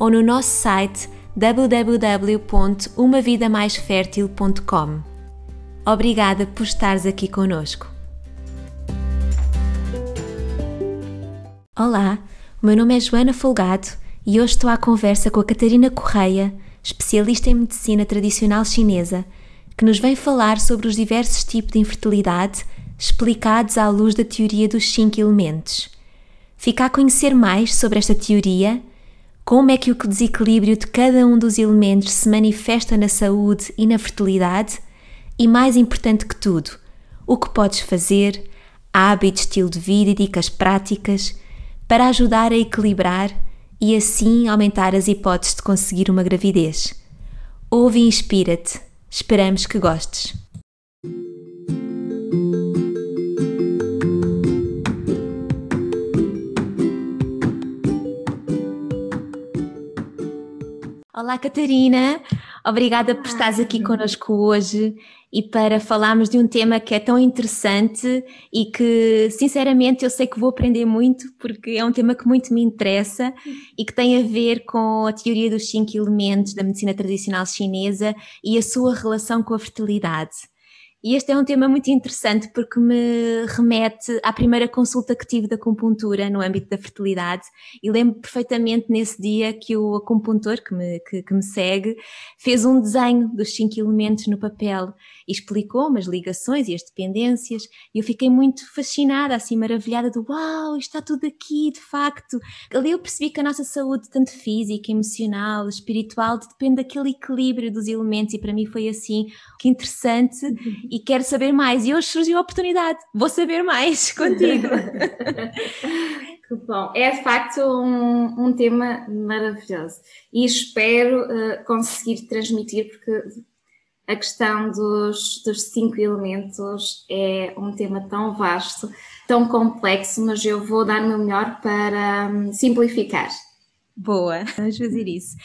ou no nosso site www.umavidamaisfertil.com. Obrigada por estares aqui conosco. Olá, o meu nome é Joana Folgado e hoje estou à conversa com a Catarina Correia, especialista em medicina tradicional chinesa, que nos vem falar sobre os diversos tipos de infertilidade explicados à luz da teoria dos cinco elementos. Fica a conhecer mais sobre esta teoria como é que o desequilíbrio de cada um dos elementos se manifesta na saúde e na fertilidade? E mais importante que tudo, o que podes fazer, hábitos, estilo de vida e dicas práticas para ajudar a equilibrar e assim aumentar as hipóteses de conseguir uma gravidez. Ouve e inspira-te. Esperamos que gostes. Olá, Catarina. Obrigada por estares aqui connosco hoje e para falarmos de um tema que é tão interessante e que, sinceramente, eu sei que vou aprender muito porque é um tema que muito me interessa e que tem a ver com a teoria dos cinco elementos da medicina tradicional chinesa e a sua relação com a fertilidade. E este é um tema muito interessante porque me remete à primeira consulta que tive da acupuntura no âmbito da fertilidade. E lembro perfeitamente nesse dia que o acupuntor que me, que, que me segue fez um desenho dos cinco elementos no papel e explicou-me as ligações e as dependências. E eu fiquei muito fascinada, assim maravilhada do uau, está tudo aqui de facto. Ali eu percebi que a nossa saúde, tanto física, emocional, espiritual, depende daquele equilíbrio dos elementos. E para mim foi assim, que interessante e quero saber mais. E hoje surgiu a oportunidade, vou saber mais contigo. que bom, é de facto um, um tema maravilhoso e espero uh, conseguir transmitir, porque a questão dos, dos cinco elementos é um tema tão vasto, tão complexo, mas eu vou dar o meu melhor para um, simplificar. Boa, vamos fazer isso.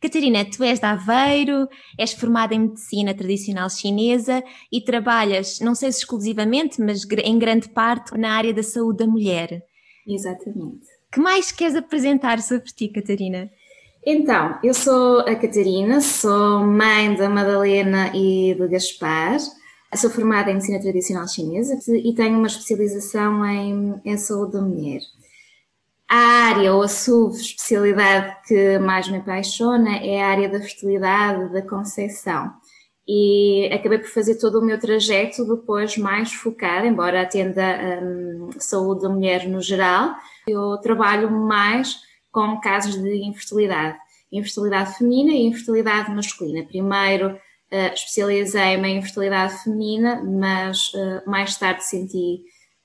Catarina, tu és de Aveiro, és formada em medicina tradicional chinesa e trabalhas, não sei se exclusivamente, mas em grande parte na área da saúde da mulher. Exatamente. Que mais queres apresentar sobre ti, Catarina? Então, eu sou a Catarina, sou mãe da Madalena e do Gaspar. Sou formada em medicina tradicional chinesa e tenho uma especialização em, em saúde da mulher. A área ou a subespecialidade que mais me apaixona é a área da fertilidade, da concepção. E acabei por fazer todo o meu trajeto depois mais focado, embora atenda um, saúde da mulher no geral, eu trabalho mais com casos de infertilidade. Infertilidade feminina e infertilidade masculina. Primeiro uh, especializei-me em infertilidade feminina, mas uh, mais tarde senti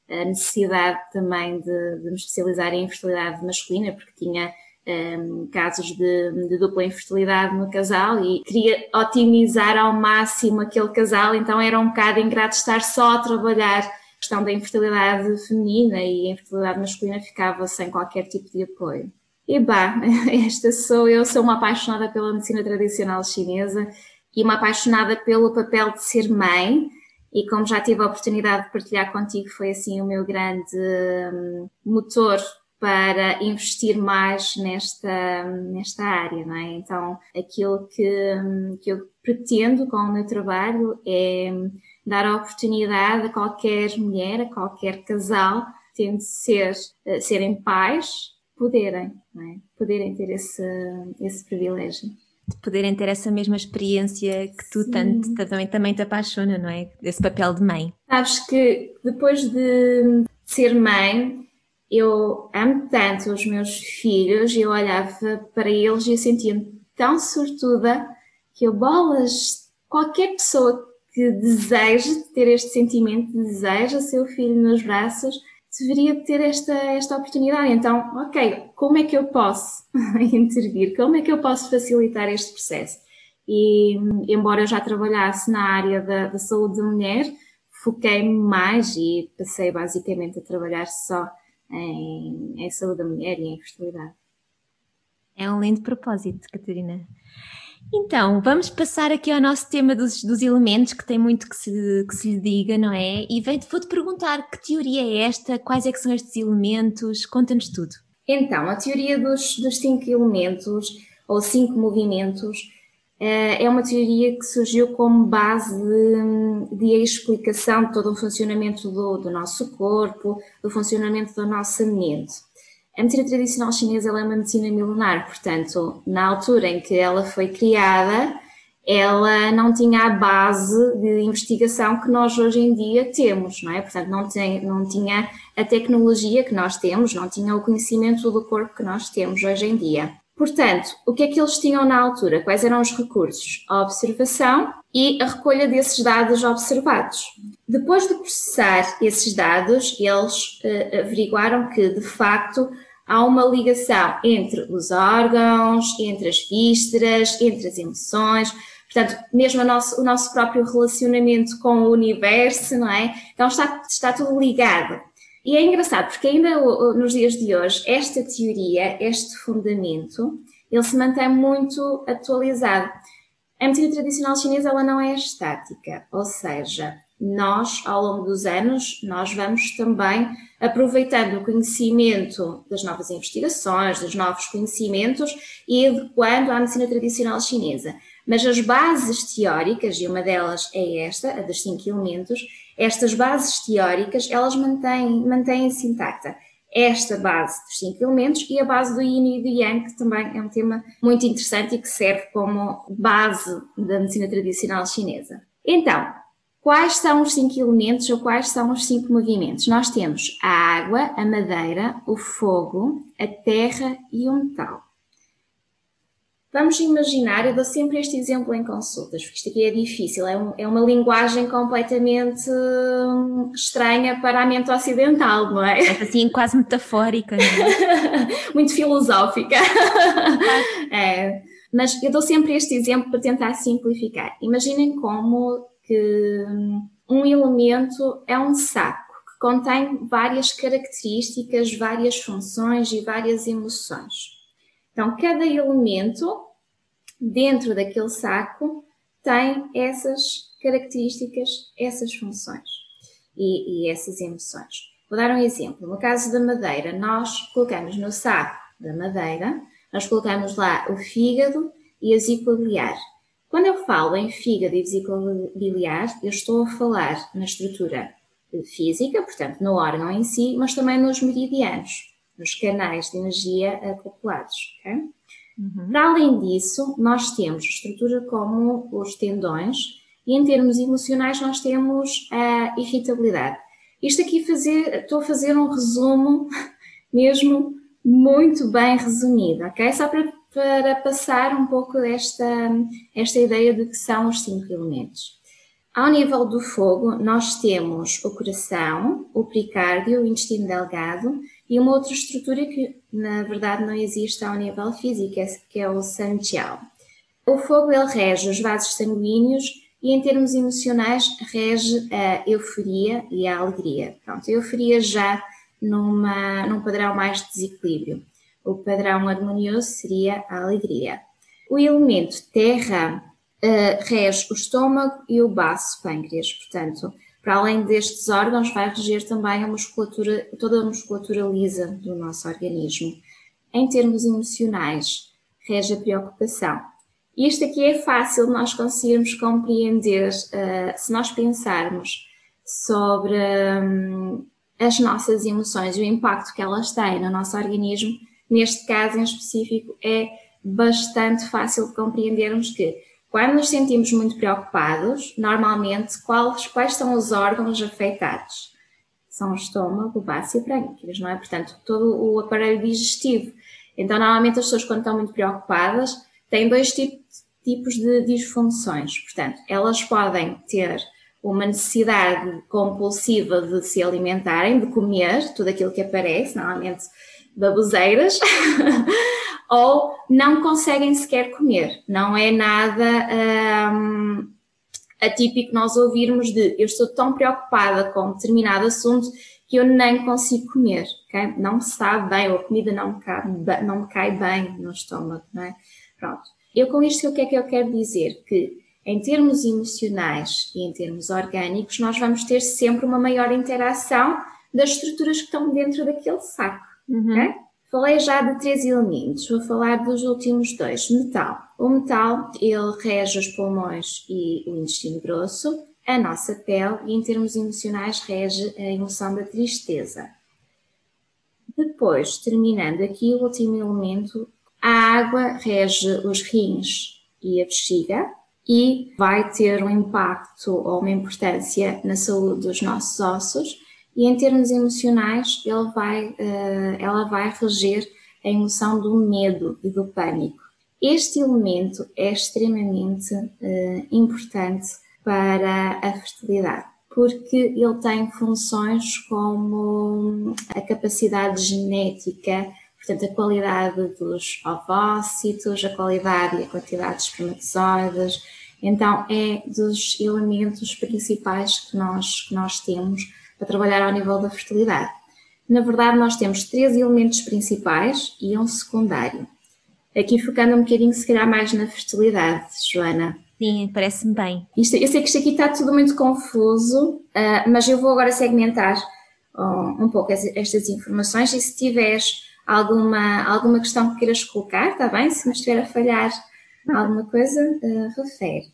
a necessidade também de, de me especializar em infertilidade masculina, porque tinha um, casos de, de, dupla infertilidade no casal e queria otimizar ao máximo aquele casal, então era um bocado ingrato estar só a trabalhar a questão da infertilidade feminina e a infertilidade masculina ficava sem qualquer tipo de apoio. E bah, esta sou eu, sou uma apaixonada pela medicina tradicional chinesa e uma apaixonada pelo papel de ser mãe, e como já tive a oportunidade de partilhar contigo, foi assim o meu grande hum, motor para investir mais nesta, nesta área, não é? Então, aquilo que, hum, que eu pretendo com o meu trabalho é dar a oportunidade a qualquer mulher, a qualquer casal, tendo ser, eh, serem pais, poderem, é? Poderem ter esse, esse privilégio de poderem ter essa mesma experiência que tu tanto também, também te apaixona, não é? Esse papel de mãe. Sabes que depois de ser mãe, eu amo tanto os meus filhos, eu olhava para eles e eu sentia-me tão sortuda que eu bolas, qualquer pessoa que deseje ter este sentimento, deseja seu filho nos braços, deveria ter esta, esta oportunidade. Então, ok, como é que eu posso intervir? Como é que eu posso facilitar este processo? E, embora eu já trabalhasse na área da, da saúde da mulher, foquei-me mais e passei basicamente a trabalhar só em, em saúde da mulher e em fertilidade. É um lindo propósito, Catarina. Então, vamos passar aqui ao nosso tema dos, dos elementos, que tem muito que se, que se lhe diga, não é? E vou-te perguntar que teoria é esta, quais é que são estes elementos, conta-nos tudo. Então, a teoria dos, dos cinco elementos, ou cinco movimentos, eh, é uma teoria que surgiu como base de, de explicação de todo o funcionamento do, do nosso corpo, do funcionamento da nossa mente. A medicina tradicional chinesa é uma medicina milenar, portanto, na altura em que ela foi criada, ela não tinha a base de investigação que nós hoje em dia temos, não é? Portanto, não, tem, não tinha a tecnologia que nós temos, não tinha o conhecimento do corpo que nós temos hoje em dia. Portanto, o que é que eles tinham na altura? Quais eram os recursos? A observação e a recolha desses dados observados. Depois de processar esses dados, eles uh, averiguaram que, de facto, há uma ligação entre os órgãos, entre as vísceras, entre as emoções, portanto, mesmo o nosso, o nosso próprio relacionamento com o universo, não é? Então está, está tudo ligado. E é engraçado, porque ainda nos dias de hoje, esta teoria, este fundamento, ele se mantém muito atualizado. A medicina tradicional chinesa ela não é estática, ou seja, nós, ao longo dos anos, nós vamos também aproveitando o conhecimento das novas investigações, dos novos conhecimentos e adequando à medicina tradicional chinesa. Mas as bases teóricas, e uma delas é esta, a dos cinco elementos, estas bases teóricas, elas mantêm-se mantêm intacta. Esta base dos cinco elementos e a base do Yin e do Yang, que também é um tema muito interessante e que serve como base da medicina tradicional chinesa. Então, Quais são os cinco elementos ou quais são os cinco movimentos? Nós temos a água, a madeira, o fogo, a terra e o metal. Vamos imaginar, eu dou sempre este exemplo em consultas, porque isto aqui é difícil, é, um, é uma linguagem completamente hum, estranha para a mente ocidental, não é? É assim, quase metafórica. É? Muito filosófica. é, mas eu dou sempre este exemplo para tentar simplificar. Imaginem como que hum, um elemento é um saco que contém várias características, várias funções e várias emoções. Então, cada elemento dentro daquele saco tem essas características, essas funções e, e essas emoções. Vou dar um exemplo. No caso da madeira, nós colocamos no saco da madeira, nós colocamos lá o fígado e a vesícula biliar. Quando eu falo em fígado e vesícula biliar, eu estou a falar na estrutura física, portanto, no órgão em si, mas também nos meridianos, nos canais de energia acoplados. Okay? Uhum. Para além disso, nós temos estrutura como os tendões e em termos emocionais nós temos a irritabilidade. Isto aqui fazer, estou a fazer um resumo mesmo muito bem resumido, ok? Só para para passar um pouco esta, esta ideia de que são os cinco elementos. Ao nível do fogo, nós temos o coração, o pericárdio, o intestino delgado e uma outra estrutura que, na verdade, não existe ao nível físico, que é o sanjiao. O fogo, ele rege os vasos sanguíneos e, em termos emocionais, rege a euforia e a alegria. Pronto, a euforia já numa, num padrão mais de desequilíbrio. O padrão harmonioso seria a alegria. O elemento terra uh, rege o estômago e o baço pâncreas, portanto, para além destes órgãos, vai reger também a musculatura, toda a musculatura lisa do nosso organismo. Em termos emocionais, rege a preocupação. Isto aqui é fácil nós conseguirmos compreender uh, se nós pensarmos sobre um, as nossas emoções e o impacto que elas têm no nosso organismo, neste caso em específico, é bastante fácil de compreendermos que quando nos sentimos muito preocupados, normalmente quais, quais são os órgãos afetados? São o estômago, o baço e o pâncreas, não é? Portanto, todo o aparelho digestivo. Então, normalmente as pessoas quando estão muito preocupadas têm dois tipos de disfunções. Portanto, elas podem ter uma necessidade compulsiva de se alimentarem, de comer tudo aquilo que aparece, normalmente baboseiras, ou não conseguem sequer comer. Não é nada hum, atípico nós ouvirmos de eu estou tão preocupada com determinado assunto que eu nem consigo comer, okay? não me sabe bem, ou a comida não me, cai, não me cai bem no estômago, não é? Pronto. Eu com isto o que é que eu quero dizer? Que em termos emocionais e em termos orgânicos, nós vamos ter sempre uma maior interação das estruturas que estão dentro daquele saco. Uhum. Okay? Falei já de três elementos, vou falar dos últimos dois. Metal. O metal, ele rege os pulmões e o intestino grosso, a nossa pele e em termos emocionais rege a emoção da tristeza. Depois, terminando aqui, o último elemento, a água rege os rins e a bexiga e vai ter um impacto ou uma importância na saúde dos nossos ossos e em termos emocionais ele vai, uh, ela vai reger a emoção do medo e do pânico. Este elemento é extremamente uh, importante para a fertilidade, porque ele tem funções como a capacidade genética, portanto, a qualidade dos ovócitos, a qualidade e a quantidade de espermatozoides. Então, é dos elementos principais que nós, que nós temos para trabalhar ao nível da fertilidade. Na verdade, nós temos três elementos principais e um secundário. Aqui focando um bocadinho, se calhar, mais na fertilidade, Joana. Sim, parece-me bem. Isto, eu sei que isto aqui está tudo muito confuso, uh, mas eu vou agora segmentar um, um pouco estas informações e se tiveres alguma, alguma questão que queiras colocar, está bem? Se me estiver a falhar alguma coisa, uh, refere.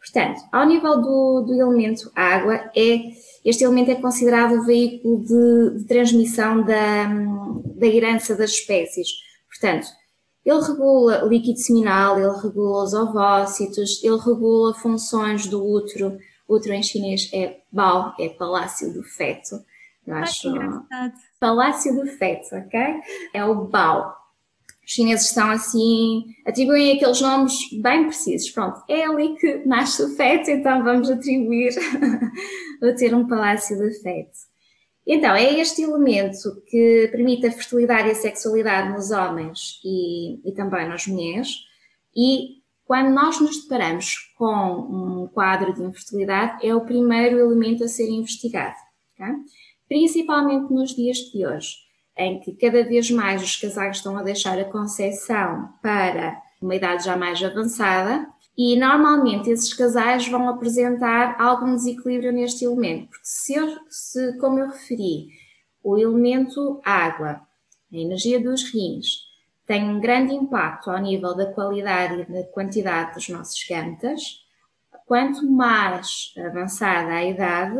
Portanto, ao nível do, do elemento água, é este elemento é considerado o veículo de, de transmissão da, da herança das espécies. Portanto, ele regula o líquido seminal, ele regula os ovócitos, ele regula funções do útero. O útero em chinês é Bao, é Palácio do Feto. Eu acho. Palácio do Feto, ok? É o Bao. Os chineses estão assim, atribuem aqueles nomes bem precisos. Pronto, é ali que nasce o feto, então vamos atribuir a ter um palácio de feto. Então, é este elemento que permite a fertilidade e a sexualidade nos homens e, e também nas mulheres. E quando nós nos deparamos com um quadro de infertilidade, é o primeiro elemento a ser investigado, okay? principalmente nos dias de hoje em que cada vez mais os casais estão a deixar a concepção para uma idade já mais avançada e normalmente esses casais vão apresentar algum desequilíbrio neste elemento, porque se, eu, se como eu referi, o elemento água, a energia dos rins, tem um grande impacto ao nível da qualidade e da quantidade dos nossos gametas, quanto mais avançada a idade,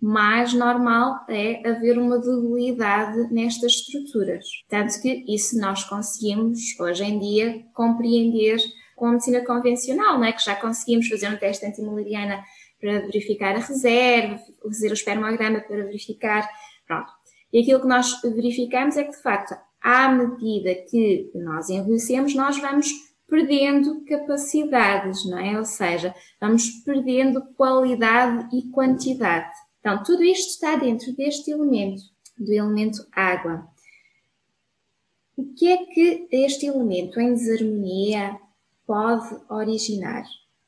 mais normal é haver uma debilidade nestas estruturas. Tanto que isso nós conseguimos, hoje em dia, compreender com a medicina convencional, não é? que já conseguimos fazer um teste antimulariana para verificar a reserva, fazer o espermograma para verificar, pronto. E aquilo que nós verificamos é que, de facto, à medida que nós envelhecemos, nós vamos perdendo capacidades, não é? Ou seja, vamos perdendo qualidade e quantidade. Então, tudo isto está dentro deste elemento, do elemento água. O que é que este elemento em desarmonia pode originar?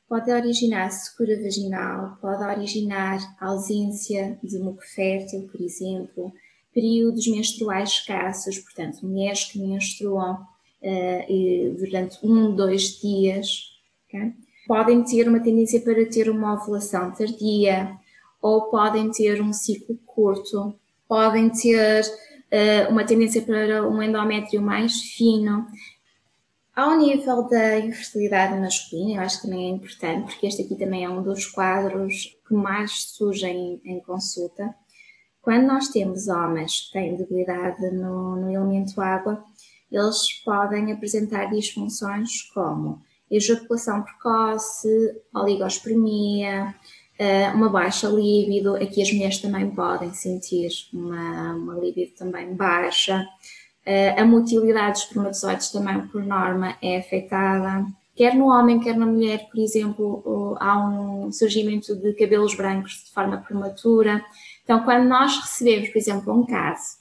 Pode originar secura vaginal, pode originar ausência de muco fértil, por exemplo, períodos menstruais escassos, portanto, mulheres que menstruam uh, durante um, dois dias, okay? podem ter uma tendência para ter uma ovulação tardia, ou podem ter um ciclo curto, podem ter uh, uma tendência para um endométrio mais fino. Ao nível da infertilidade masculina, eu acho que também é importante, porque este aqui também é um dos quadros que mais surgem em, consulta. Quando nós temos homens que têm debilidade no, no elemento água, eles podem apresentar disfunções como ejaculação precoce, oligospermia, eh, uma baixa libido, aqui as mulheres também podem sentir uma, uma libido também baixa, eh, a motilidade dos espermatozoides também por norma é afetada, quer no homem, quer na mulher, por exemplo, há um surgimento de cabelos brancos de forma prematura. Então, quando nós recebemos, por exemplo, um caso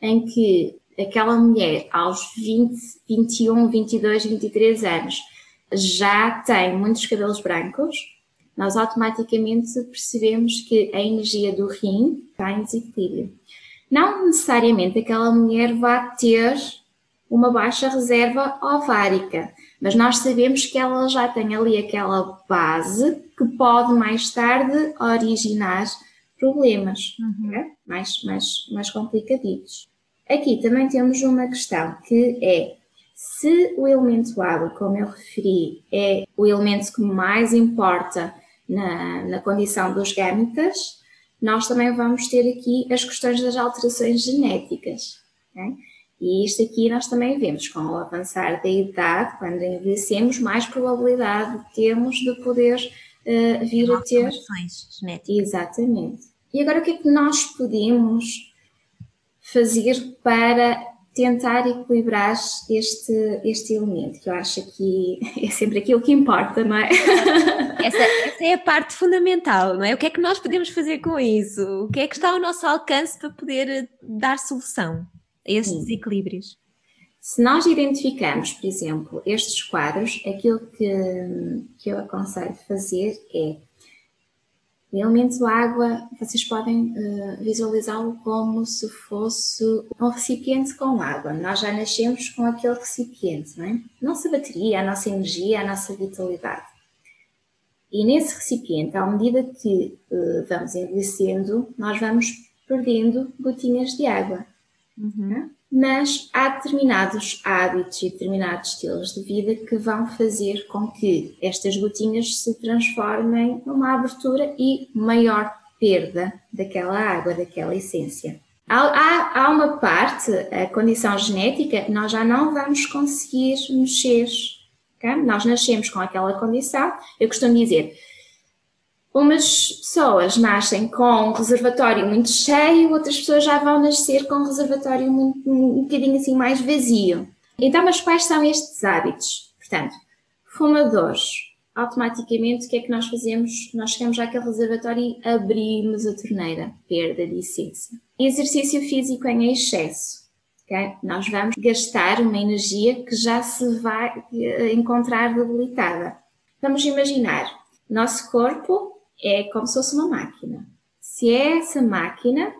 em que aquela mulher aos 20, 21, 22, 23 anos já tem muitos cabelos brancos, nós automaticamente percebemos que a energia do rim está em desequilíbrio. Não necessariamente aquela mulher vai ter uma baixa reserva ovárica, mas nós sabemos que ela já tem ali aquela base que pode mais tarde originar problemas uhum. né? mais, mais, mais complicaditos. Aqui também temos uma questão que é se o elemento água, como eu referi, é o elemento que mais importa na, na condição dos gâmetas, nós também vamos ter aqui as questões das alterações genéticas. Okay? E isto aqui nós também vemos, com o avançar da idade, quando envelhecemos, mais probabilidade temos de poder uh, vir a ter. genéticas. Exatamente. E agora o que é que nós podemos fazer para tentar equilibrar este, este elemento, que eu acho que é sempre aquilo que importa, não é? Essa, essa, é a parte fundamental, não é? O que é que nós podemos fazer com isso? O que é que está ao nosso alcance para poder dar solução a esses Sim. desequilíbrios? Se nós identificamos, por exemplo, estes quadros, aquilo que, que eu aconselho fazer é o elemento água, vocês podem uh, visualizá-lo como se fosse um recipiente com água. Nós já nascemos com aquele recipiente, não é? Nossa bateria, a nossa energia, a nossa vitalidade. E nesse recipiente, à medida que uh, vamos envelhecendo, nós vamos perdendo gotinhas de água. Uhum mas há determinados hábitos e determinados estilos de vida que vão fazer com que estas gotinhas se transformem numa abertura e maior perda daquela água, daquela essência. Há, há, há uma parte, a condição genética, nós já não vamos conseguir mexer. Okay? Nós nascemos com aquela condição. Eu costumo dizer, umas pessoas nascem com um reservatório muito cheio, outras pessoas já vão nascer com um reservatório muito, um bocadinho assim mais vazio. Então, mas quais são estes hábitos? Portanto, fumadores, automaticamente o que é que nós fazemos? Nós chegamos àquele reservatório e abrimos a torneira, perda de essência. Exercício físico em excesso. Okay? Nós vamos gastar uma energia que já se vai eh, encontrar debilitada. Vamos imaginar, nosso corpo é como se fosse uma máquina. Se é essa máquina,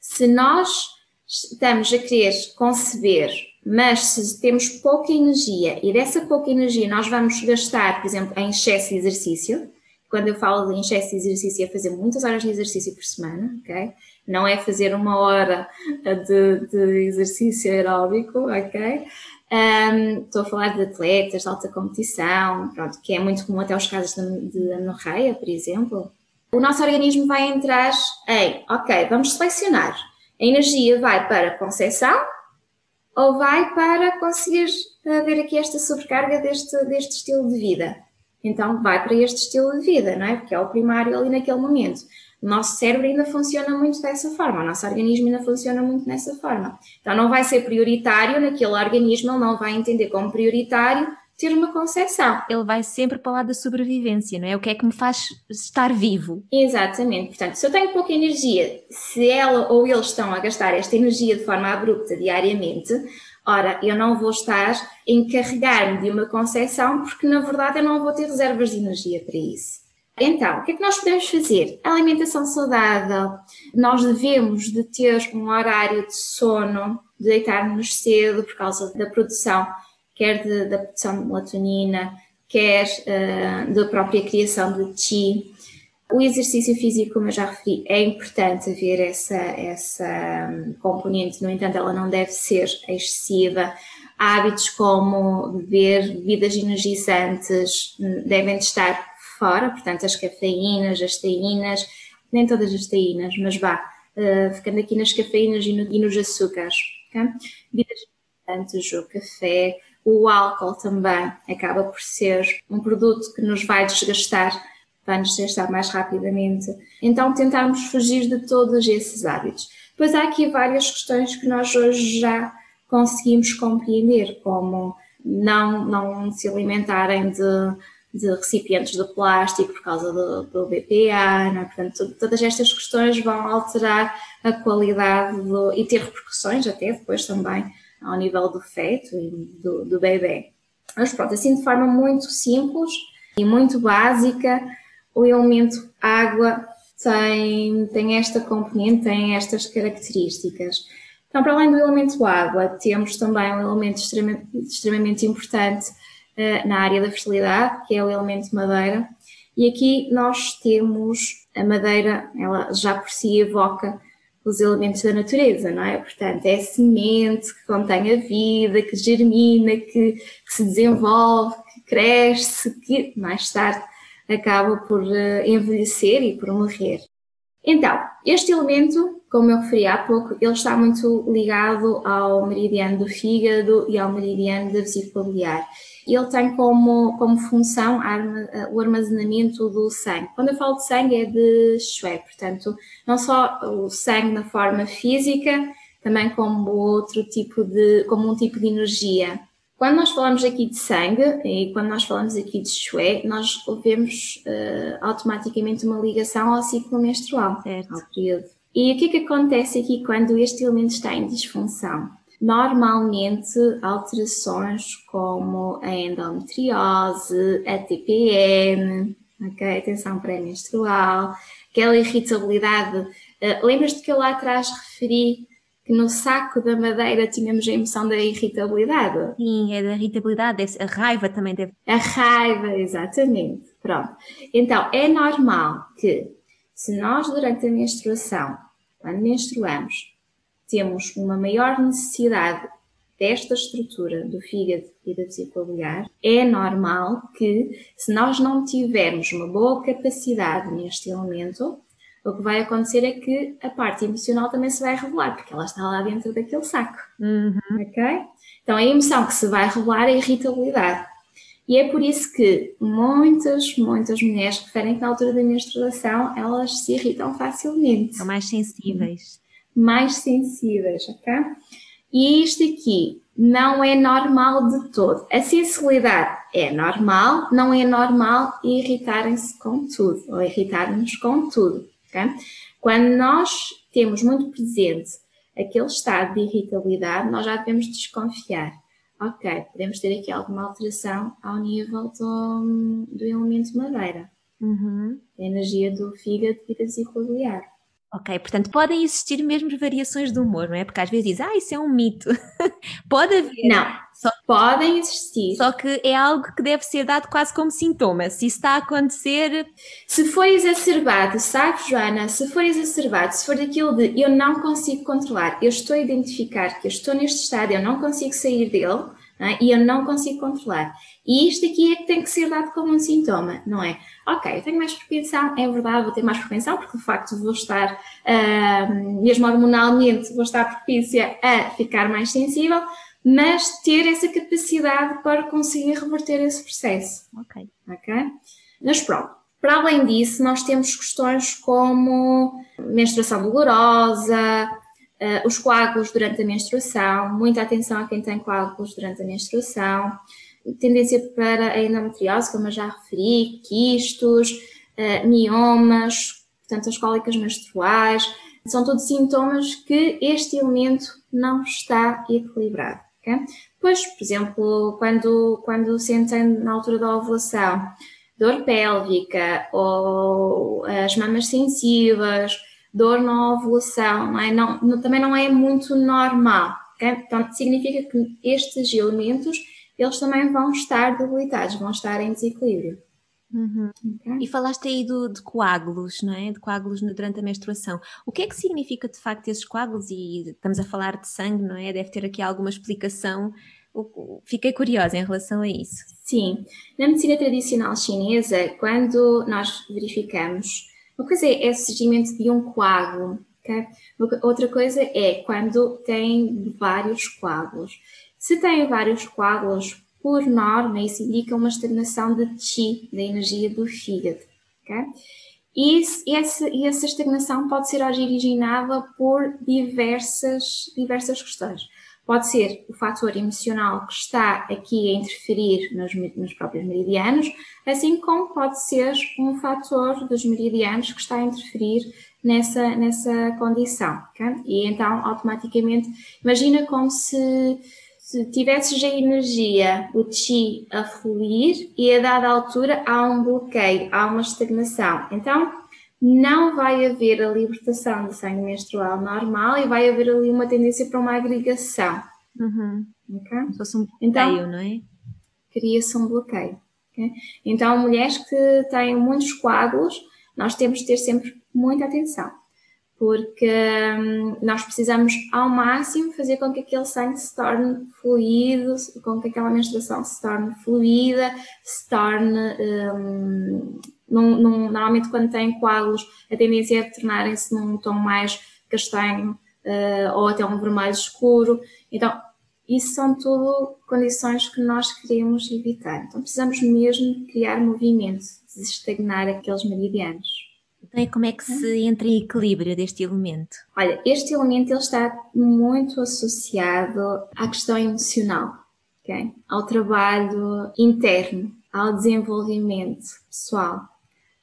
se nós estamos a querer conceber, mas se temos pouca energia e dessa pouca energia nós vamos gastar, por exemplo, em excesso de exercício, quando eu falo de excesso de exercício é fazer muitas horas de exercício por semana, ok? Não é fazer uma hora de, de exercício aeróbico, ok? Um, estou a falar de atletas de alta competição, pronto, que é muito comum até os casos de, de anorreia, por exemplo. O nosso organismo vai entrar em, ok, vamos selecionar. A energia vai para a concepção ou vai para conseguir haver aqui esta sobrecarga deste, deste estilo de vida. Então vai para este estilo de vida, não é? Porque é o primário ali naquele momento. O nosso cérebro ainda funciona muito dessa forma, o nosso organismo ainda funciona muito dessa forma. Então não vai ser prioritário naquele organismo, ele não vai entender como prioritário ter uma concepção. Ele vai sempre para o lado da sobrevivência, não é? O que é que me faz estar vivo? Exatamente. Portanto, se eu tenho pouca energia, se ela ou eles estão a gastar esta energia de forma abrupta diariamente, ora, eu não vou estar a encarregar-me de uma concepção porque, na verdade, eu não vou ter reservas de energia para isso. Então, o que é que nós podemos fazer? alimentação saudável. Nós devemos de ter um horário de sono, de deitarmos cedo por causa da produção, quer de, da produção de melatonina, quer uh, da própria criação de chi. O exercício físico, como eu já referi, é importante haver essa, essa hum, componente, no entanto, ela não deve ser excessiva. Hábitos como beber bebidas energizantes hum, devem estar fora, portanto, as cafeínas, as teínas, nem todas as teínas, mas vá, uh, ficando aqui nas cafeínas e, no, e nos açúcares. Okay? Importantes, o café, o álcool também acaba por ser um produto que nos vai desgastar, vai nos desgastar mais rapidamente. Então, tentarmos fugir de todos esses hábitos. Pois há aqui várias questões que nós hoje já conseguimos compreender, como não, não se alimentarem de, de recipientes de plástico por causa do, do BPA, é? portanto, todas estas questões vão alterar a qualidade do, e ter repercussões até depois também ao nível do feto e do, do bebê. Mas pronto, assim de forma muito simples e muito básica, o elemento água tem, tem esta componente, tem estas características. Então, para além do elemento água, temos também um elemento extremamente, extremamente importante uh, na área da fertilidade, que é o elemento madeira. E aqui nós temos a madeira, ela já por si evoca os elementos da natureza, não é? Portanto, é semente que contém a vida, que germina, que, que se desenvolve, que cresce, que mais tarde acaba por uh, envelhecer e por morrer. Então, este elemento, como eu referi há pouco, ele está muito ligado ao meridiano do fígado e ao meridiano da vesícula biliar. Ele tem como, como função eh, o armazenamento do sangue. Quando eu falo de sangue é de chué, portanto, não só o sangue na forma física, também como outro tipo de, como um tipo de energia. Quando nós falamos aqui de sangue e quando nós falamos aqui de chué, nós vemos uh, automaticamente uma ligação ao ciclo menstrual, certo. ao período. E o que é que acontece aqui quando este elemento está em disfunção? Normalmente, alterações como a endometriose, a TPM, okay? atenção pré-menstrual, aquela irritabilidade. Uh, Lembras-te que eu lá atrás referi que no saco da madeira tínhamos a emoção da irritabilidade. Sim, é da irritabilidade, a raiva também deve. A raiva, exatamente. Pronto. Então, é normal que se nós durante a menstruação, quando menstruamos, temos uma maior necessidade desta estrutura do fígado e da vesícula biliar, é normal que se nós não tivermos uma boa capacidade neste elemento, o que vai acontecer é que a parte emocional também se vai revelar, porque ela está lá dentro daquele saco. Uhum. Ok? Então a emoção que se vai revelar é a irritabilidade. E é por isso que muitas, muitas mulheres referem que na altura da menstruação elas se irritam facilmente. São mais sensíveis. Mais sensíveis, ok? E isto aqui não é normal de todo. A sensibilidade é normal, não é normal irritarem-se com tudo, ou irritar-nos com tudo. Okay? Quando nós temos muito presente aquele estado de irritabilidade, nós já devemos desconfiar. Ok, podemos ter aqui alguma alteração ao nível do, do elemento madeira. Uhum. A energia do fígado e da vesícula biliar. Ok, portanto, podem existir mesmo variações do humor, não é? Porque às vezes diz, ah, isso é um mito. Pode haver. Não, só podem existir. Só que é algo que deve ser dado quase como sintoma. Se isso está a acontecer. Se for exacerbado, sabe, Joana? Se for exacerbado, se for daquilo de eu não consigo controlar, eu estou a identificar que eu estou neste estado, eu não consigo sair dele é? e eu não consigo controlar. E isto aqui é que tem que ser dado como um sintoma, não é? Ok, eu tenho mais propensão, é verdade, vou ter mais propensão, porque de facto vou estar, uh, mesmo hormonalmente, vou estar propícia a ficar mais sensível, mas ter essa capacidade para conseguir reverter esse processo. Ok. Ok? Mas pronto. Para além disso, nós temos questões como menstruação dolorosa, uh, os coágulos durante a menstruação, muita atenção a quem tem coágulos durante a menstruação, tendência para a endometriose, como eu já referi, quistos, uh, miomas, portanto, as cólicas menstruais, são todos sintomas que este elemento não está equilibrado. Okay? Depois, por exemplo, quando, quando sentem na altura da ovulação dor pélvica ou as mamas sensíveis, dor na ovulação, não é? não, não, também não é muito normal. Okay? Então, significa que estes elementos eles também vão estar debilitados, vão estar em desequilíbrio. Uhum. Okay. E falaste aí do, de coágulos, não é? De coágulos durante a menstruação. O que é que significa de facto esses coágulos? E estamos a falar de sangue, não é? Deve ter aqui alguma explicação. Fiquei curiosa em relação a isso. Sim, na medicina tradicional chinesa, quando nós verificamos, uma coisa é o surgimento de um coágulo, okay? outra coisa é quando tem vários coágulos. Se tem vários coágulos, por norma, isso indica uma estagnação de chi, da energia do fígado. Okay? E, essa, e essa estagnação pode ser originada por diversas, diversas questões. Pode ser o fator emocional que está aqui a interferir nos, nos próprios meridianos, assim como pode ser um fator dos meridianos que está a interferir nessa, nessa condição. Okay? E então, automaticamente, imagina como se, se tivesses a energia, o chi, a fluir e a dada altura há um bloqueio, há uma estagnação. Então, não vai haver a libertação do sangue menstrual normal e vai haver ali uma tendência para uma agregação. Uhum. Okay? Se fosse um então, bloqueio, então, não é? Cria-se um bloqueio. Okay? Então, mulheres que têm muitos coágulos, nós temos de ter sempre muita atenção, porque hum, nós precisamos ao máximo fazer com que aquele sangue se torne fluido, com que aquela menstruação se torne fluida, se torne. Hum, num, num, normalmente, quando têm coágulos, a tendência é tornarem-se num tom mais castanho uh, ou até um vermelho escuro. Então, isso são tudo condições que nós queremos evitar. Então, precisamos mesmo criar movimento, desestagnar aqueles meridianos. Então, como é que se entra em equilíbrio deste elemento? Olha, este elemento ele está muito associado à questão emocional, okay? ao trabalho interno, ao desenvolvimento pessoal.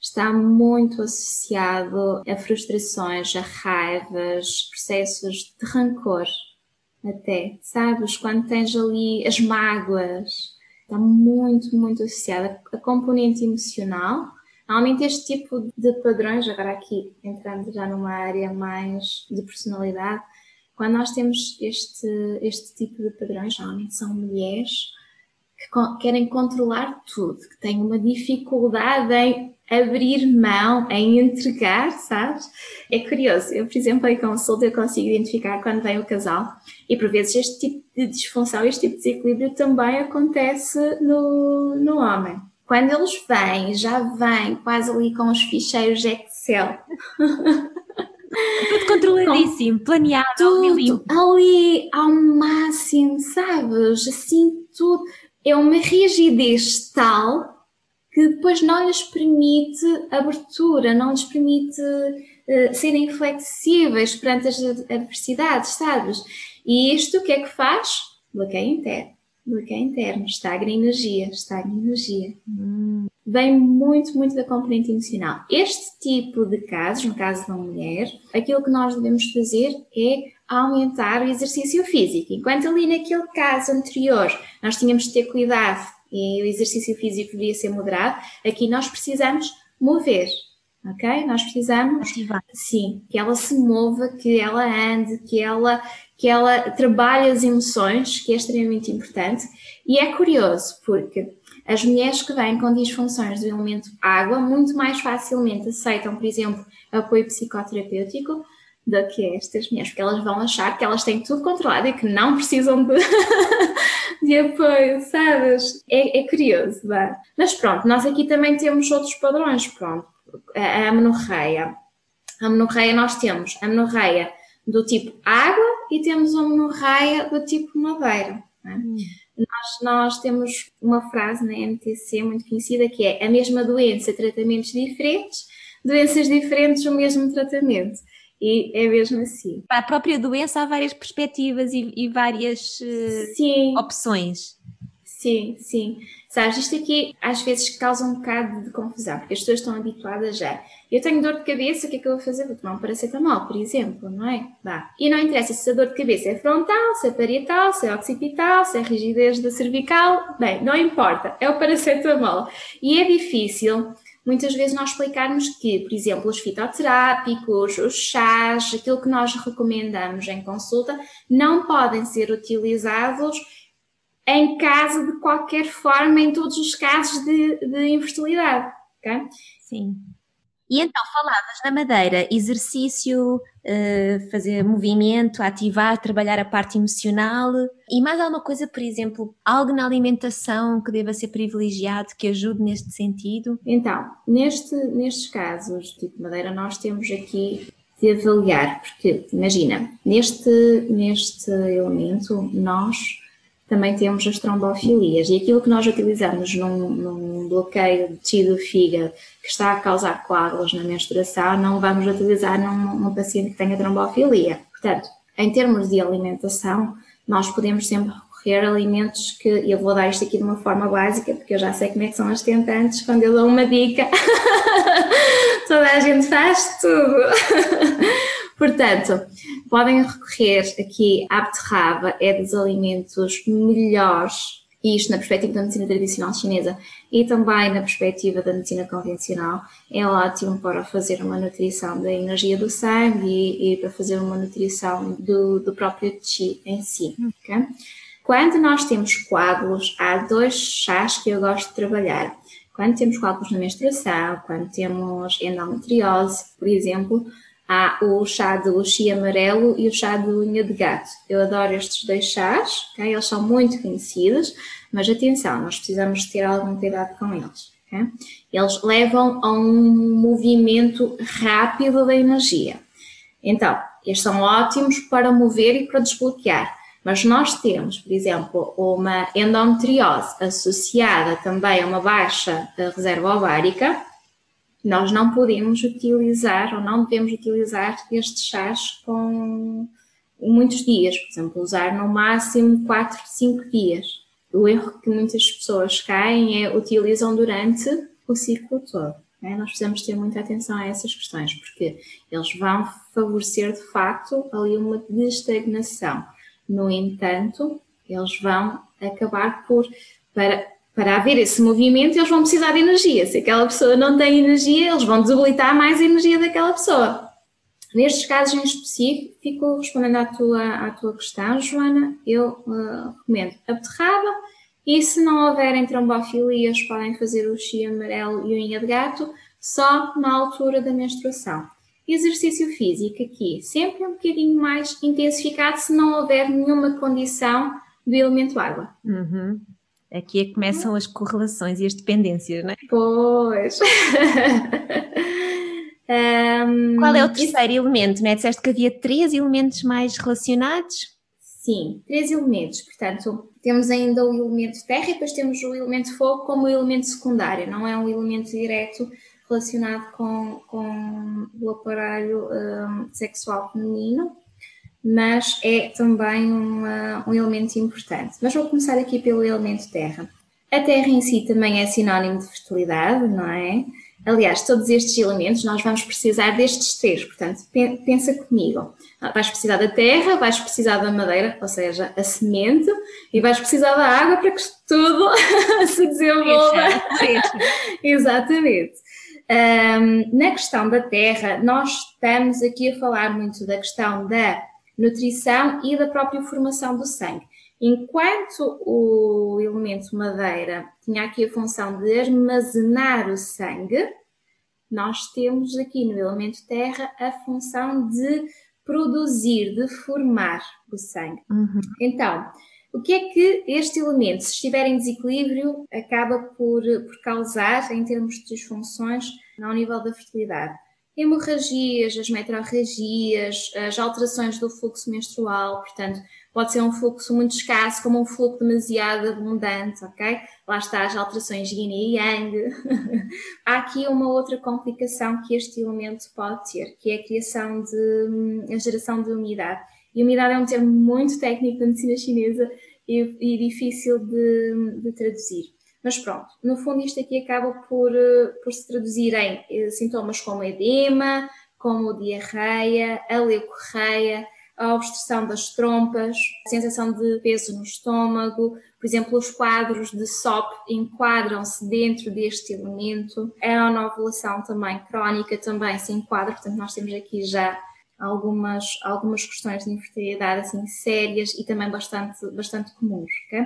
Está muito associado a frustrações, a raivas, processos de rancor, até, sabes? Quando tens ali as mágoas, está muito, muito associado a componente emocional Normalmente este tipo de padrões, agora aqui entrando já numa área mais de personalidade, quando nós temos este, este tipo de padrões, normalmente são mulheres que querem controlar tudo, que têm uma dificuldade em abrir mão, em entregar, sabes? É curioso, eu, por exemplo, em consulta eu consigo identificar quando vem o casal e por vezes este tipo de disfunção, este tipo de desequilíbrio também acontece no, no homem. Quando eles vêm, já vêm quase ali com os ficheiros Excel. Tudo controladíssimo, com planeado, tudo ali ao máximo, sabes? Assim, tudo. É uma rigidez tal que depois não lhes permite abertura, não lhes permite uh, serem flexíveis perante as adversidades, sabes? E isto o que é que faz? Bloqueio interno bloqueio interno, estagna energia, estagna energia. Hum. Vem muito, muito da componente emocional. Este tipo de casos, no caso uma mulher, aquilo que nós devemos fazer é aumentar o exercício físico. Enquanto ali naquele caso anterior nós tínhamos de ter cuidado e o exercício físico devia ser moderado, aqui nós precisamos mover. Ok? Nós precisamos, Ativar. sim, que ela se mova, que ela ande, que ela que ela trabalha as emoções, que é extremamente importante, e é curioso porque as mulheres que vêm com disfunções do elemento água muito mais facilmente aceitam, por exemplo, apoio psicoterapêutico do que estas mulheres, porque elas vão achar que elas têm tudo controlado e que não precisam de, de apoio, sabes? É, é curioso, vá. Mas pronto, nós aqui também temos outros padrões, pronto. A, a amenorreia. A amenorreia nós temos a amenorreia do tipo água e temos uma monorraia do tipo madeira. É? Hum. Nós, nós, temos uma frase na MTC muito conhecida que é a mesma doença, tratamentos diferentes, doenças diferentes, o mesmo tratamento. E é mesmo assim. Para a própria doença há várias perspectivas e, e várias uh, opções. Sim, sim. Sabes, isto aqui às vezes causa um bocado de confusão, porque as pessoas estão habituadas já. Eu tenho dor de cabeça, o que é que eu vou fazer? Vou tomar um paracetamol, por exemplo, não é? Vá. E não interessa se a dor de cabeça é frontal, se é parietal, se é occipital, se é rigidez da cervical. Bem, não importa, é o paracetamol. E é difícil muitas vezes nós explicarmos que, por exemplo, os fitoterápicos, os chás, aquilo que nós recomendamos em consulta, não podem ser utilizados em caso de qualquer forma, em todos os casos de, de infertilidade. Okay? Sim. E então, falavas na madeira, exercício, uh, fazer movimento, ativar, trabalhar a parte emocional e mais alguma coisa, por exemplo, algo na alimentação que deva ser privilegiado, que ajude neste sentido? Então, neste, nestes casos, tipo madeira, nós temos aqui de avaliar, porque imagina, neste, neste elemento, nós também temos as trombofilias. E aquilo que nós utilizamos num, num bloqueio de tecido fígado que está a causar coágulos na menstruação, não vamos utilizar num, num paciente que tenha trombofilia. Portanto, em termos de alimentação, nós podemos sempre recorrer a alimentos que, eu vou dar isto aqui de uma forma básica, porque eu já sei como é que são as tentantes, quando eu dou uma dica, toda a gente faz tudo. Portanto, podem recorrer aqui à beterraba, é dos alimentos melhores isto na perspectiva da medicina tradicional chinesa e também na perspectiva da medicina convencional, é ótimo para fazer uma nutrição da energia do sangue e, e para fazer uma nutrição do, do próprio Qi em si. Okay? Quando nós temos coágulos, há dois chás que eu gosto de trabalhar. Quando temos coágulos na menstruação, quando temos endometriose, por exemplo, Há o chá do chi amarelo e o chá do unha de gato. Eu adoro estes dois chás, okay? eles são muito conhecidos, mas atenção, nós precisamos ter algum cuidado com eles. Okay? Eles levam a um movimento rápido da energia. Então, eles são ótimos para mover e para desbloquear. Mas nós temos, por exemplo, uma endometriose associada também a uma baixa reserva ovárica, nós não podemos utilizar ou não devemos utilizar estes chás com muitos dias, por exemplo, usar no máximo 4, 5 dias. O erro que muitas pessoas caem é utilizam durante o ciclo todo. Né? Nós precisamos ter muita atenção a essas questões, porque eles vão favorecer de facto ali uma destagnação. No entanto, eles vão acabar por, para para haver esse movimento, eles vão precisar de energia. Se aquela pessoa não tem energia, eles vão debilitar mais a energia daquela pessoa. Nestes casos em específico, respondendo à tua, à tua questão, Joana, eu uh, recomendo a beterraba e se não houverem trombofilias, podem fazer o chia amarelo e unha de gato só na altura da menstruação. Exercício físico aqui, sempre um bocadinho mais intensificado se não houver nenhuma condição do elemento água. Uhum. Aqui é que começam as correlações e as dependências, não é? Pois. um, Qual é o terceiro isso... elemento? Né? Disseste que havia três elementos mais relacionados? Sim, três elementos. Portanto, temos ainda o elemento terra e depois temos o elemento fogo como elemento secundário, não é um elemento direto relacionado com, com o aparelho um, sexual feminino mas é também uma, um elemento importante. Mas vou começar aqui pelo elemento terra. A terra em si também é sinónimo de fertilidade, não é? Aliás, todos estes elementos nós vamos precisar destes três, portanto, pensa comigo. Vais precisar da terra, vais precisar da madeira, ou seja, a semente, e vais precisar da água para que tudo se desenvolva. Exatamente. Um, na questão da terra, nós estamos aqui a falar muito da questão da nutrição e da própria formação do sangue. Enquanto o elemento madeira tinha aqui a função de armazenar o sangue, nós temos aqui no elemento terra a função de produzir, de formar o sangue. Uhum. Então, o que é que este elemento, se estiver em desequilíbrio, acaba por, por causar em termos de disfunções ao nível da fertilidade? Hemorragias, as metrorragias, as alterações do fluxo menstrual, portanto, pode ser um fluxo muito escasso, como um fluxo demasiado abundante, ok? Lá está as alterações yin e yang. Há aqui uma outra complicação que este elemento pode ter, que é a criação de, a geração de umidade. E umidade é um termo muito técnico da medicina chinesa e, e difícil de, de traduzir. Mas pronto, no fundo isto aqui acaba por, eh, por se traduzir em eh, sintomas como edema, como diarreia, a leucorreia, a obstrução das trompas, a sensação de peso no estômago, por exemplo, os quadros de SOP enquadram-se dentro deste elemento, a anovulação também crónica também se enquadra, portanto nós temos aqui já algumas, algumas questões de infertilidade assim sérias e também bastante, bastante comuns. Okay?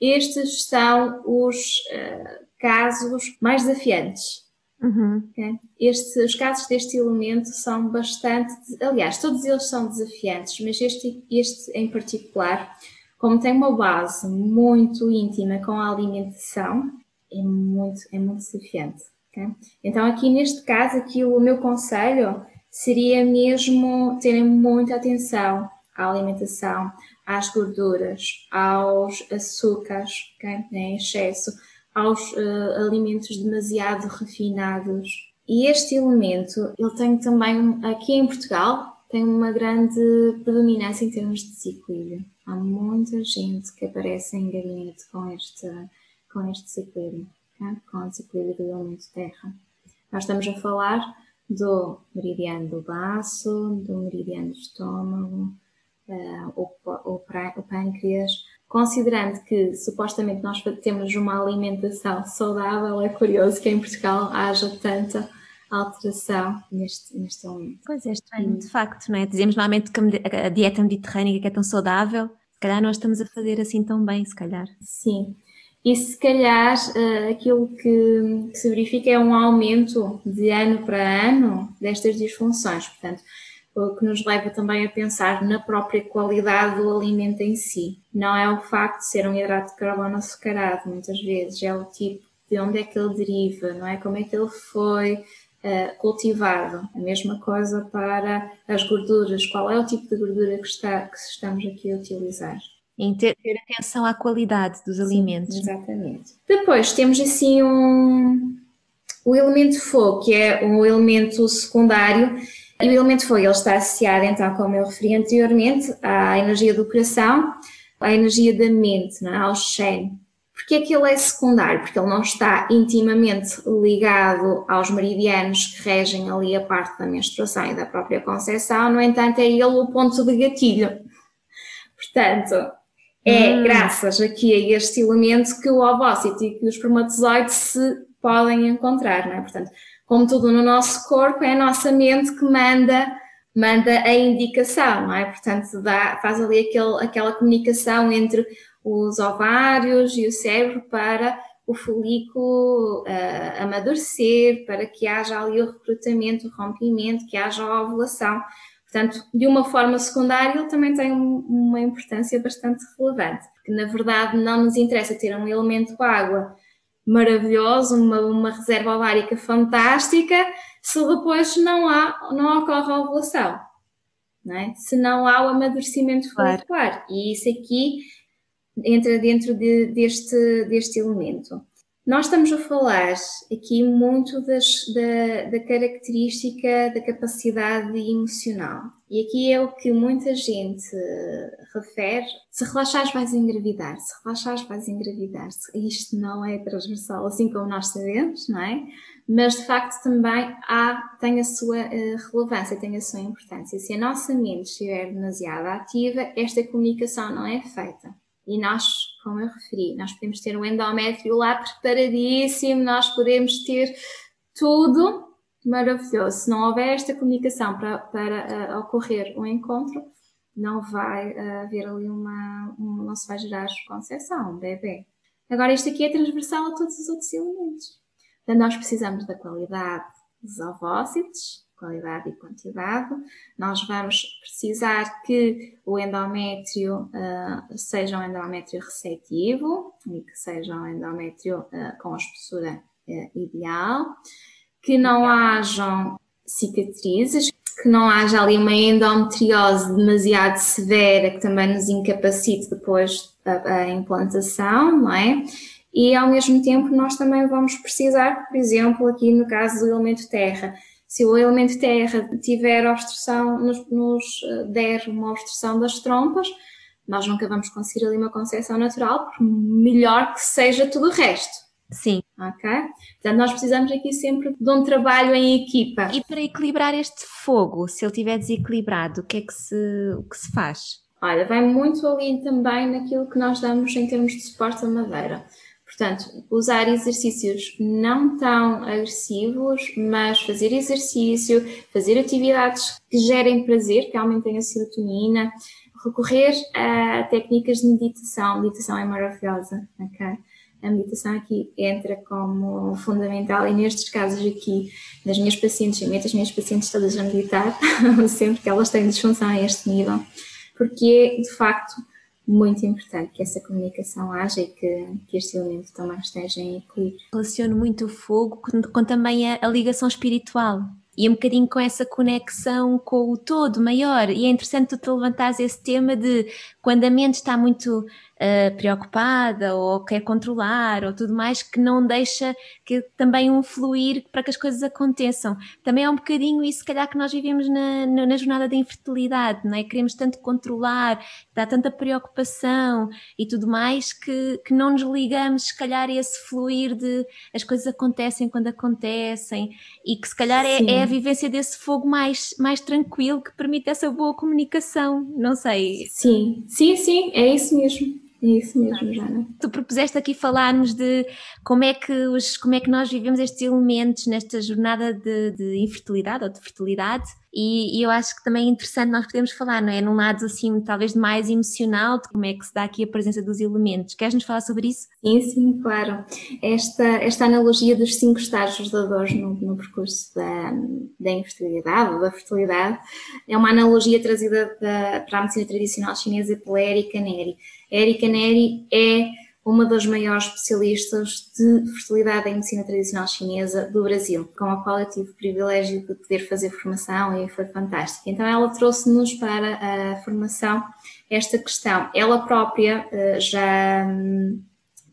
Estes são os uh, casos mais desafiantes. Uhum. Okay? Estes, os casos deste elemento são bastante, aliás, todos eles são desafiantes, mas este, este em particular, como tem uma base muito íntima com a alimentação, é muito, é muito desafiante. Okay? Então, aqui neste caso, aqui o meu conselho seria mesmo terem muita atenção à alimentação, às gorduras, aos açúcares okay, em excesso, aos uh, alimentos demasiado refinados. E este elemento, ele tem também aqui em Portugal, tem uma grande predominância em termos de desequilíbrio. Há muita gente que aparece em gabinete com este, com este desequilíbrio, okay? com o desequilíbrio do elemento terra. Nós estamos a falar do meridiano do baço, do meridiano do estômago, uh, o, o, o pâncreas, considerando que supostamente nós temos uma alimentação saudável, é curioso que em Portugal haja tanta alteração neste, neste momento. Pois é, estranho, de facto, não é? Dizemos normalmente que a dieta mediterrânea que é tão saudável, se calhar nós estamos a fazer assim tão bem, se calhar. Sim, e se calhar uh, aquilo que, que, se verifica é um aumento de ano para ano destas disfunções, portanto, que nos leva também a pensar na própria qualidade do alimento em si. Não é o facto de ser um hidrato de carbono açucarado, muitas vezes, é o tipo de onde é que ele deriva, não é? Como é que ele foi uh, cultivado. A mesma coisa para as gorduras. Qual é o tipo de gordura que, está, que estamos aqui a utilizar? Em ter, ter atenção à qualidade dos Sim, alimentos. Exatamente. Depois temos assim um, o elemento fogo, que é um elemento secundário. E o elemento fogo ele está associado, então, como eu referi anteriormente, à energia do coração, à energia da mente, não é? ao Shen. Porquê é que ele é secundário? Porque ele não está intimamente ligado aos meridianos que regem ali a parte da menstruação e da própria concepção, no entanto, é ele o ponto de gatilho. Portanto, é hum. graças aqui a este elemento que o ovócito e que os espermatozoides se podem encontrar, não é? Portanto, como tudo no nosso corpo, é a nossa mente que manda manda a indicação, não é? Portanto, dá, faz ali aquele, aquela comunicação entre os ovários e o cérebro para o folículo uh, amadurecer, para que haja ali o recrutamento, o rompimento, que haja a ovulação. Portanto, de uma forma secundária, ele também tem uma importância bastante relevante, porque na verdade não nos interessa ter um elemento água maravilhoso, uma, uma reserva ovárica fantástica, se depois não há, não ocorre a ovulação, não é? se não há o amadurecimento folicular. Claro. E isso aqui entra dentro de, deste, deste elemento. Nós estamos a falar aqui muito das, da, da, característica da capacidade emocional. E aqui é o que muita gente refere. Se relaxares, vais engravidar. Se relaxares, vais engravidar. Isto não é transversal, assim como nós sabemos, não é? Mas de facto também há, tem a sua uh, relevância, tem a sua importância. Se a nossa mente estiver demasiado ativa, esta comunicação não é feita. E nós, como eu referi, nós podemos ter um endométrio lá preparadíssimo, nós podemos ter tudo maravilhoso. Se não houver esta comunicação para, para uh, ocorrer um encontro, não vai uh, haver ali uma, um, não se vai gerar concepção, um bebê. Agora, isto aqui é transversal a todos os outros elementos. Portanto, nós precisamos da qualidade dos ovócitos, qualidade e quantidade. Nós vamos precisar que o endométrio uh, seja um endométrio receptivo e que seja um endométrio uh, com a espessura uh, ideal, que não hajam cicatrizes, que não haja ali uma endometriose demasiado severa que também nos incapacite depois a, implantação, não é? E ao mesmo tempo nós também vamos precisar, por exemplo, aqui no caso do elemento terra, se o elemento terra tiver obstrução, nos, nos eh, der uma obstrução das trompas, nós nunca vamos conseguir ali uma concepção natural, por melhor que seja tudo o resto. Sim. Ok? Portanto, nós precisamos aqui sempre de um trabalho em equipa. E para equilibrar este fogo, se ele estiver desequilibrado, o que é que se, o que se faz? Olha, vai muito ali também naquilo que nós damos em termos de suporte à madeira. Portanto, usar exercícios não tão agressivos, mas fazer exercício, fazer atividades que gerem prazer, que aumentem a serotonina, recorrer a técnicas de meditação. Meditação é maravilhosa, ok? A meditação aqui entra como fundamental e nestes casos aqui, das minhas pacientes, eu meto as minhas pacientes todas a meditar, sempre que elas têm disfunção a este nível, porque é, de facto, muito importante que essa comunicação haja e que, que este elemento também esteja em equilíbrio. Relaciono muito o fogo com, com também a, a, ligação espiritual e um bocadinho com essa conexão com o todo maior. E é interessante tu te levantares esse tema de quando a mente está muito uh, preocupada ou quer controlar ou tudo mais, que não deixa que também um fluir para que as coisas aconteçam. Também é um bocadinho isso, se calhar, que nós vivemos na, na, na jornada da infertilidade, não é? Queremos tanto controlar, dá tanta preocupação e tudo mais que, que não nos ligamos, se calhar, a esse fluir de as coisas acontecem quando acontecem e que se calhar é, é, a vivência desse fogo mais, mais tranquilo que permite essa boa comunicação, não sei. Sim, sim, sim, é isso mesmo. É isso mesmo, Jana. Tu propuseste aqui falarmos de como é que, os, como é que nós vivemos estes elementos nesta jornada de, de infertilidade ou de fertilidade e, e, eu acho que também é interessante nós podemos falar, não é? Num lado assim, talvez mais emocional, de como é que se dá aqui a presença dos elementos. Queres nos falar sobre isso? Sim, sim, claro. Esta, esta analogia dos cinco estágios da dor no, no percurso da, da infertilidade da fertilidade é uma analogia trazida da, para a medicina tradicional chinesa pela Erika Neri. Erika Neri é uma das maiores especialistas de fertilidade em medicina tradicional chinesa do Brasil, com a qual eu tive o privilégio de poder fazer formação e foi fantástico. Então ela trouxe-nos para a formação esta questão. Ela própria uh, já um,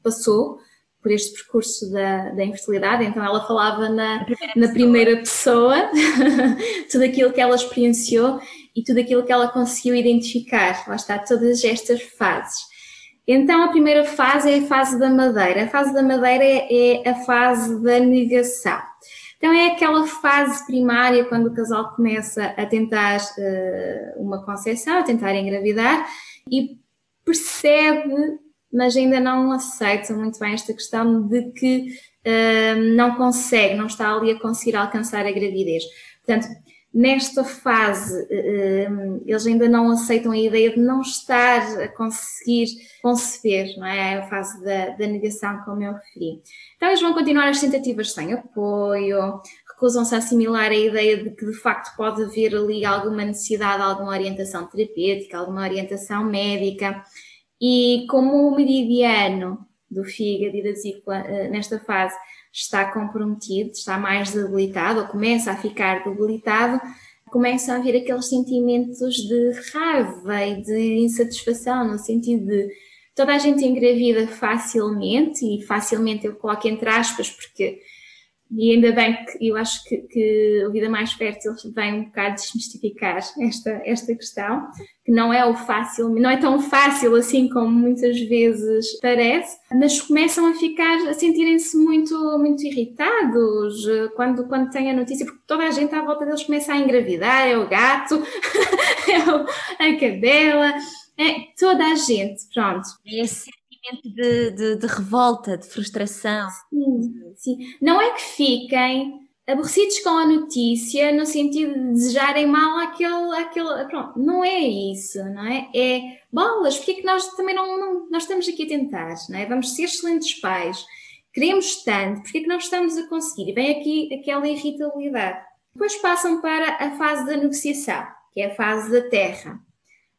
passou por este percurso da, da, infertilidade, então ela falava na, primeira na primeira pessoa tudo aquilo que ela experienciou e tudo aquilo que ela conseguiu identificar. Lá está, todas estas fases. Então, a primeira fase é a fase da madeira. A fase da madeira é, a fase da negação. Então, é aquela fase primária quando o casal começa a tentar uh, uma concepção, a tentar engravidar e percebe, mas ainda não aceita muito bem esta questão de que uh, não consegue, não está ali a conseguir alcançar a gravidez. Portanto, nesta fase, eh, eles ainda não aceitam a ideia de não estar a conseguir conceber, não é? A fase da, da negação, como eu referi. Então, eles vão continuar as tentativas sem apoio, recusam-se a assimilar a ideia de que de facto pode haver ali alguma necessidade, alguma orientação terapêutica, alguma orientação médica. E como o meridiano do fígado e da vesícula eh, nesta fase está comprometido, está mais debilitado ou começa a ficar debilitado, começam a haver aqueles sentimentos de raiva e de insatisfação, no sentido de toda a gente engravida facilmente, e facilmente eu coloco entre aspas, porque e ainda bem que eu acho que, que a vida mais fértil vem um bocado desmistificar esta, esta questão, que não é o fácil, não é tão fácil assim como muitas vezes parece, mas começam a ficar, a sentirem-se muito, muito irritados eh, quando, quando têm a notícia, porque toda a gente à volta deles começa a engravidar, é o gato, é o, a cadela, é toda a gente, pronto. Esse sentimento de, de, de, revolta, de frustração. Sim, sim. Não é que fiquem aborrecidos com a notícia no sentido de desejarem mal aquele, aquele. Pronto, não é isso, não é? É bolas, porque é que nós também não, não. Nós estamos aqui a tentar, não é? Vamos ser excelentes pais, queremos tanto, porque é que nós estamos a conseguir? E vem aqui aquela irritabilidade. Depois passam para a fase da negociação, que é a fase da terra.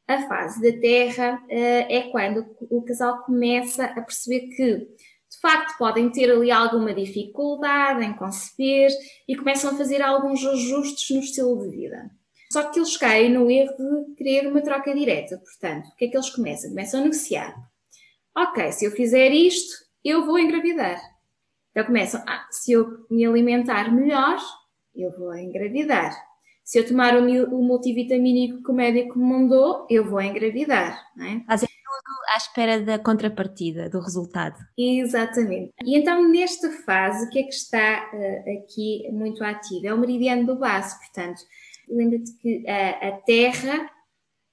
A fase da terra uh, é quando o casal começa a perceber que, de facto, podem ter ali alguma dificuldade em conceber e começam a fazer alguns ajustes no estilo de vida. Só que eles caem no erro de querer uma troca direta. Portanto, o que é que eles começam? Começam a negociar. Ok, se eu fizer isto, eu vou engravidar. Então começam, ah, se eu me alimentar melhor, eu vou engravidar. Se eu tomar o, o multivitamínico que o médico me mandou, eu vou engravidar. Não é? Fazem tudo à espera da contrapartida, do resultado. Exatamente. E então, nesta fase, o que é que está uh, aqui muito ativo? É o meridiano do baço. Portanto, lembra-te que a, a Terra,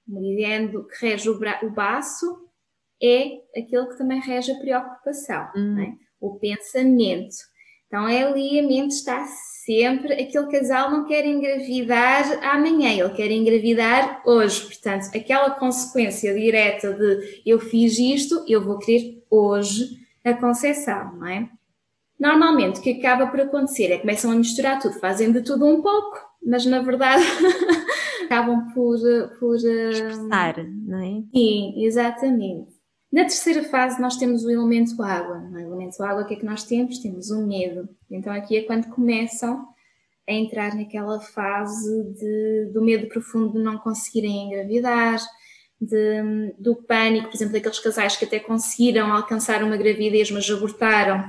o meridiano que rege o, o baço, é aquele que também rege a preocupação, hum. é? o pensamento. Então, é ali a mente está sempre, aquele casal não quer engravidar amanhã, ele quer engravidar hoje. Portanto, aquela consequência direta de eu fiz isto, eu vou querer hoje a concepção, não é? Normalmente o que acaba por acontecer é que começam a misturar tudo, fazem de tudo um pouco, mas na verdade acabam por. por Expressar, não é? Sim, exatamente. Na terceira fase, nós temos o elemento água. No elemento água, o que é que nós temos? Temos o medo. Então, aqui é quando começam a entrar naquela fase de, do medo profundo de não conseguirem engravidar, de, do pânico, por exemplo, daqueles casais que até conseguiram alcançar uma gravidez, mas abortaram,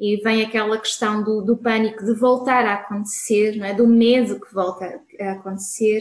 e vem aquela questão do, do pânico de voltar a acontecer, não é? do medo que volta a acontecer,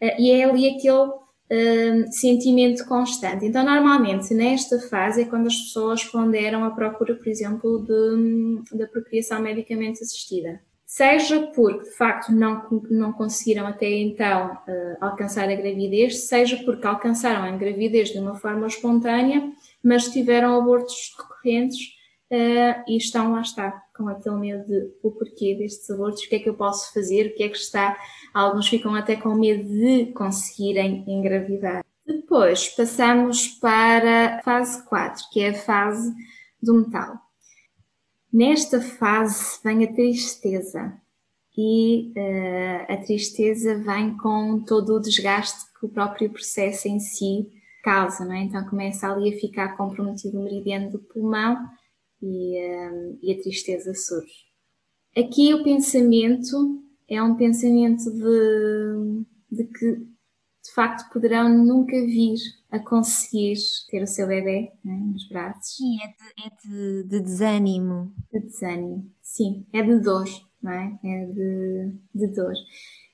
uh, e é ali aquele uh, sentimento constante. Então, normalmente, nesta fase é quando as pessoas ponderam a procura, por exemplo, de, da procriação medicamente assistida seja porque de facto não, não conseguiram até então uh, alcançar a gravidez, seja porque alcançaram a gravidez de uma forma espontânea, mas tiveram abortos recorrentes uh, e estão lá está, com aquele medo de o porquê destes abortos, o que é que eu posso fazer, o que é que está. Alguns ficam até com medo de conseguirem engravidar. Depois passamos para a fase 4, que é a fase do metal. Nesta fase vem a tristeza e uh, a tristeza vem com todo o desgaste que o próprio processo em si causa, não é? Então começa ali a ficar comprometido o meridiano do pulmão e, uh, e a tristeza surge. Aqui o pensamento é um pensamento de, de que de facto poderão nunca vir a conseguir ter o seu bebê né, nos braços. Sim, é, de, é de, de, desânimo. De desânimo, sim, é de dor, não é? É de, de dor.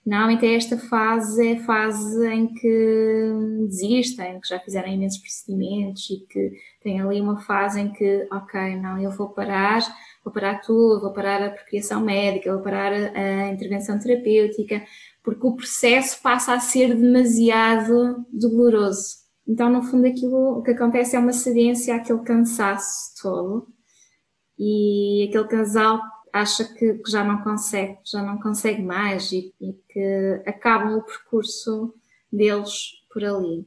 Normalmente é esta fase, é a fase em que desistem, que já fizeram imensos procedimentos e que tem ali uma fase em que, ok, não, eu vou parar, vou parar tudo, vou parar a procriação médica, vou parar a, intervenção terapêutica, porque o processo passa a ser demasiado doloroso. Então, no fundo, aquilo o que acontece é uma cedência àquele cansaço todo e aquele casal acha que, que já não consegue, já não consegue mais e, e, que acabam o percurso deles por ali.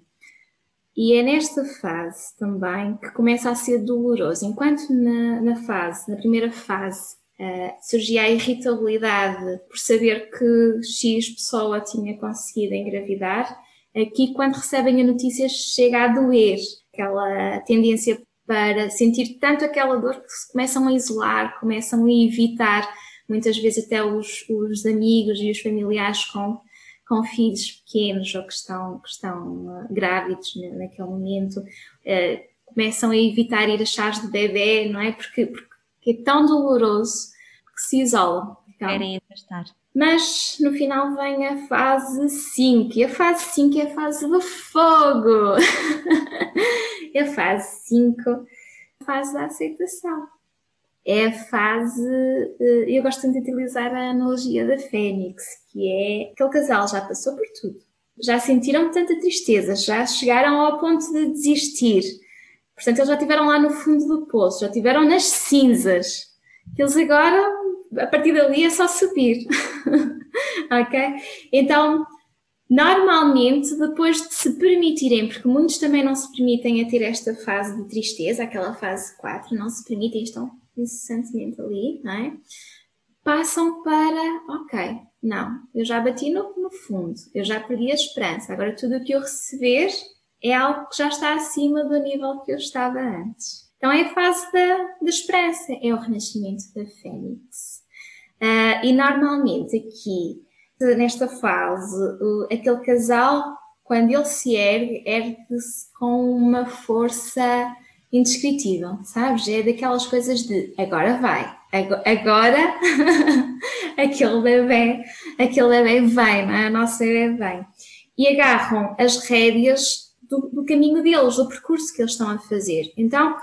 E é nesta fase também que começa a ser doloroso. Enquanto na, na fase, na primeira fase, Uh, surgia a irritabilidade por saber que X pessoa tinha conseguido engravidar. Aqui, quando recebem a notícia, chega a doer aquela tendência para sentir tanto aquela dor que se começam a isolar, começam a evitar, muitas vezes até os, os amigos e os familiares com, com filhos pequenos ou que estão, que estão uh, grávidos naquele momento, uh, começam a evitar ir a chás de bebê, não é? Porque, porque é tão doloroso que se isolam. Então, Querem afastar. Mas no final vem a fase 5, e a fase 5 é a fase do fogo. a fase 5, a fase da aceitação. É a fase, eh, eu gosto de utilizar a analogia da Fênix, que é aquele casal já passou por tudo, já sentiram tanta tristeza, já chegaram ao ponto de desistir. Portanto, eles já estiveram lá no fundo do poço, já estiveram nas cinzas. Eles agora a partir dali é só subir. ok? Então, normalmente, depois de se permitirem, porque muitos também não se permitem a ter esta fase de tristeza, aquela fase 4, não se permitem, estão incessantemente ali, não é? Passam para, ok, não, eu já bati no, no fundo, eu já perdi a esperança, agora tudo o que eu receber é algo que já está acima do nível que eu estava antes. Então é a fase da, da esperança, é o renascimento da Fênix. Uh, e normalmente aqui, nesta fase, aquele casal, quando ele se ergue, ergue-se com uma força indescritível, sabes? É daquelas coisas de agora vai, agora aquele bebê, aquele bebê vem, não é? A nossa bebê vem. E agarram as rédeas do, do caminho deles, do percurso que eles estão a fazer. Então,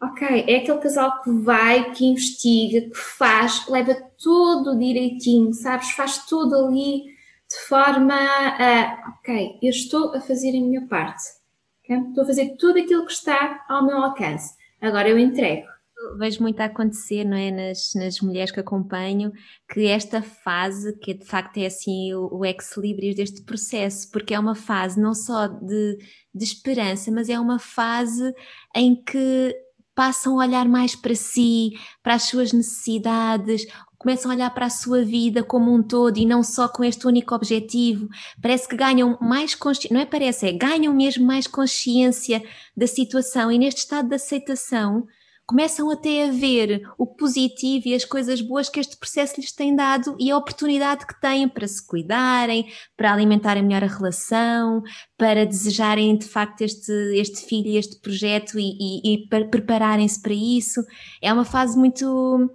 Ok, é aquele casal que vai, que investiga, que faz, leva tudo direitinho, sabes? Faz tudo ali de forma a, ok, eu estou a fazer a minha parte. Okay? Estou a fazer tudo aquilo que está ao meu alcance. Agora eu entrego. Vejo muito a acontecer, não é? Nas, nas mulheres que acompanho, que esta fase, que de facto é assim o, o ex-libris deste processo, porque é uma fase não só de, de esperança, mas é uma fase em que passam a olhar mais para si, para as suas necessidades, começam a olhar para a sua vida como um todo e não só com este único objetivo. Parece que ganham mais consciência, não é parece, é ganham mesmo mais consciência da situação e neste estado de aceitação começam até a ver o positivo e as coisas boas que este processo lhes tem dado e a oportunidade que têm para se cuidarem, para alimentarem melhor a relação, para desejarem de facto este, este filho e este projeto e, e, e para prepararem-se para isso. É uma fase muito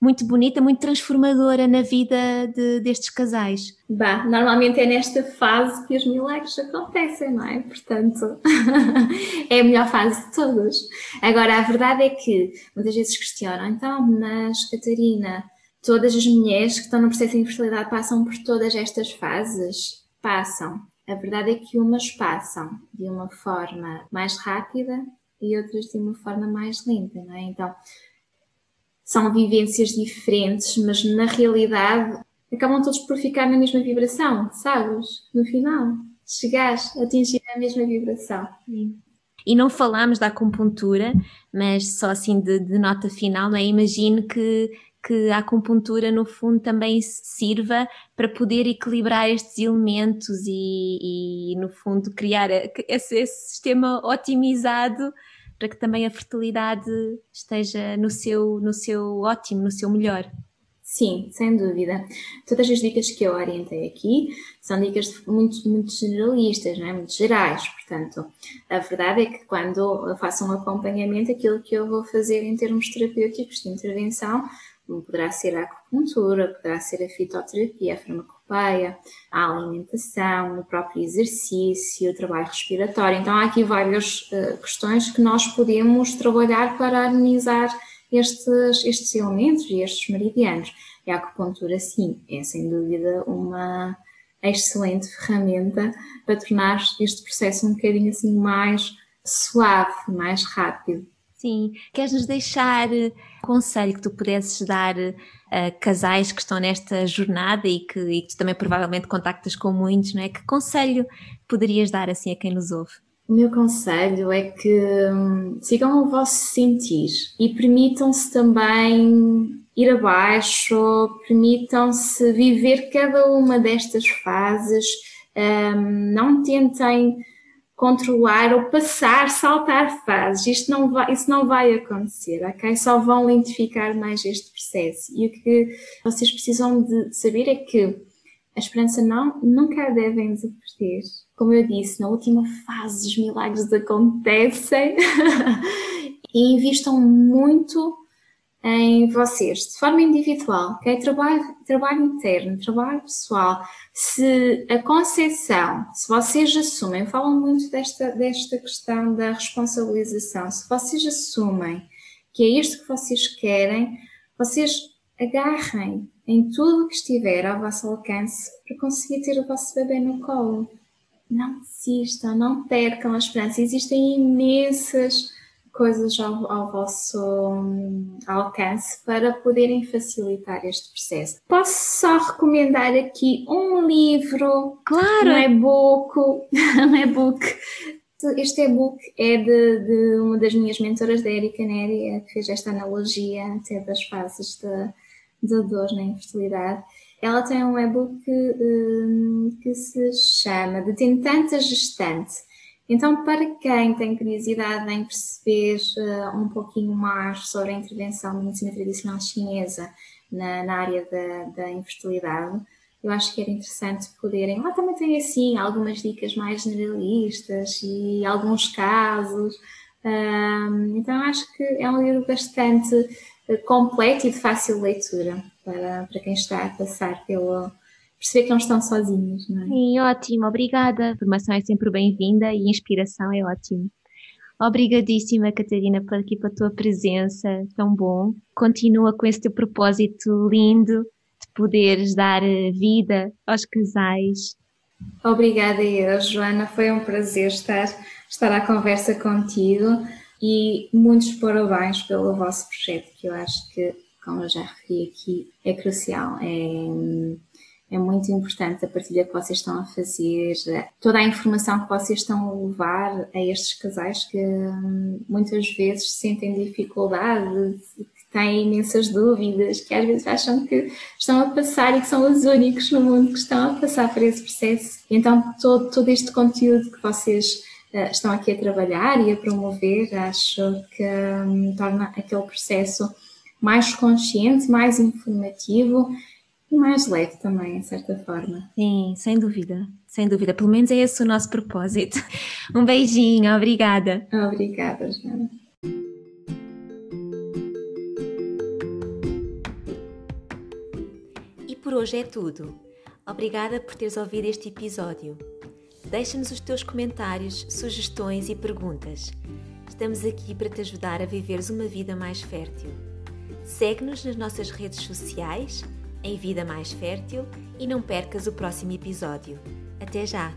muito bonita, muito transformadora na vida de, destes casais. Bah, normalmente é nesta fase que os milagres acontecem, não é? Portanto, é a melhor fase de todas. Agora, a verdade é que muitas vezes questionam, então, mas Catarina, todas as mulheres que estão no processo de infertilidade passam por todas estas fases? Passam. A verdade é que umas passam de uma forma mais rápida e outras de uma forma mais lenta, não é? Então, são vivências diferentes, mas na realidade acabam todos por ficar na mesma vibração, sabes? No final, chegares a atingir a mesma vibração. E não falámos da acupuntura, mas só assim de, de nota final, não é? Imagino que, que a acupuntura, no fundo, também sirva para poder equilibrar estes elementos e, e no fundo, criar esse, esse sistema otimizado para que também a fertilidade esteja no seu, no seu ótimo, no seu melhor. Sim, sem dúvida. Todas as dicas que eu orientei aqui são dicas muito, muito generalistas, não é? muito gerais. Portanto, a verdade é que quando eu faço um acompanhamento, aquilo que eu vou fazer em termos terapêuticos de intervenção poderá ser a acupuntura, poderá ser a fitoterapia, a farmacopeia, a alimentação, o próprio exercício, o trabalho respiratório. Então, há aqui várias uh, questões que nós podemos trabalhar para harmonizar estes, estes elementos e estes meridianos. E a acupuntura, sim, é sem dúvida uma excelente ferramenta para tornar este processo um bocadinho assim mais suave, mais rápido. Sim, queres-nos deixar eh, conselho que tu pudesses dar a casais que estão nesta jornada e que, e que tu também provavelmente contactas com muitos, não é? Que conselho poderias dar assim a quem nos ouve? O meu conselho é que hum, sigam o vosso sentir e permitam-se também ir abaixo, permitam-se viver cada uma destas fases, hum, não tentem controlar ou passar, saltar fases. Isto não vai, isso não vai acontecer, ok? Só vão lentificar mais este processo. E o que vocês precisam de saber é que a esperança não, nunca devem desaparecer. Como eu disse, na última fase os milagres acontecem e invistam muito em vocês, de forma individual, ok? Trabalho, trabalho interno, trabalho pessoal. Se a concepção, se vocês assumem, falam muito desta, desta questão da responsabilização, se vocês assumem que é isto que vocês querem, vocês agarrem em tudo que estiver ao vosso alcance para conseguir ter o vosso bebê no colo. Não desistam, não percam a esperança. Existem imensas coisas ao, ao vosso um, alcance para poderem facilitar este processo. Posso só recomendar aqui um livro, claro. um e-book, um e-book. Este e-book é de, de, uma das minhas mentoras, da Erika Neri, que fez esta analogia até das fases da dor na infertilidade. Ela tem um e-book um, que se chama De Tentante a Gestante então, para quem tem curiosidade em perceber uh, um pouquinho mais sobre a intervenção da medicina tradicional chinesa na, na área da, da, infertilidade, eu acho que era interessante poderem. Lá também tem assim algumas dicas mais generalistas e alguns casos. Um, então, acho que é um livro bastante uh, completo e de fácil leitura para, para quem está a passar pelo perceber que não estão sozinhos, não é? Sim, ótimo, obrigada. A formação é sempre bem-vinda e inspiração é ótimo. Obrigadíssima, Catarina, por aqui pela tua presença, tão bom. Continua com esse teu propósito lindo de poderes dar eh, vida aos casais. Obrigada eu, Joana. Foi um prazer estar, estar à conversa contigo e muitos parabéns pelo vosso projeto, que eu acho que, como eu já referi aqui, é crucial. É, é muito importante a partilha que vocês estão a fazer, toda a informação que vocês estão a levar a estes casais que hum, muitas vezes sentem dificuldade, que têm imensas dúvidas, que às vezes acham que estão a passar e que são os únicos no mundo que estão a passar por esse processo. Então, todo, todo este conteúdo que vocês uh, estão aqui a trabalhar e a promover, acho que um, torna aquele processo mais consciente, mais informativo mais leve também, de certa forma. Sim, sem dúvida, sem dúvida. Pelo menos é esse o nosso propósito. Um beijinho, obrigada. Obrigada, Joana. E por hoje é tudo. Obrigada por teres ouvido este episódio. Deixa-nos os teus comentários, sugestões e perguntas. Estamos aqui para te ajudar a viveres uma vida mais fértil. Segue-nos nas nossas redes sociais, em vida mais fértil e não percas o próximo episódio. Até já!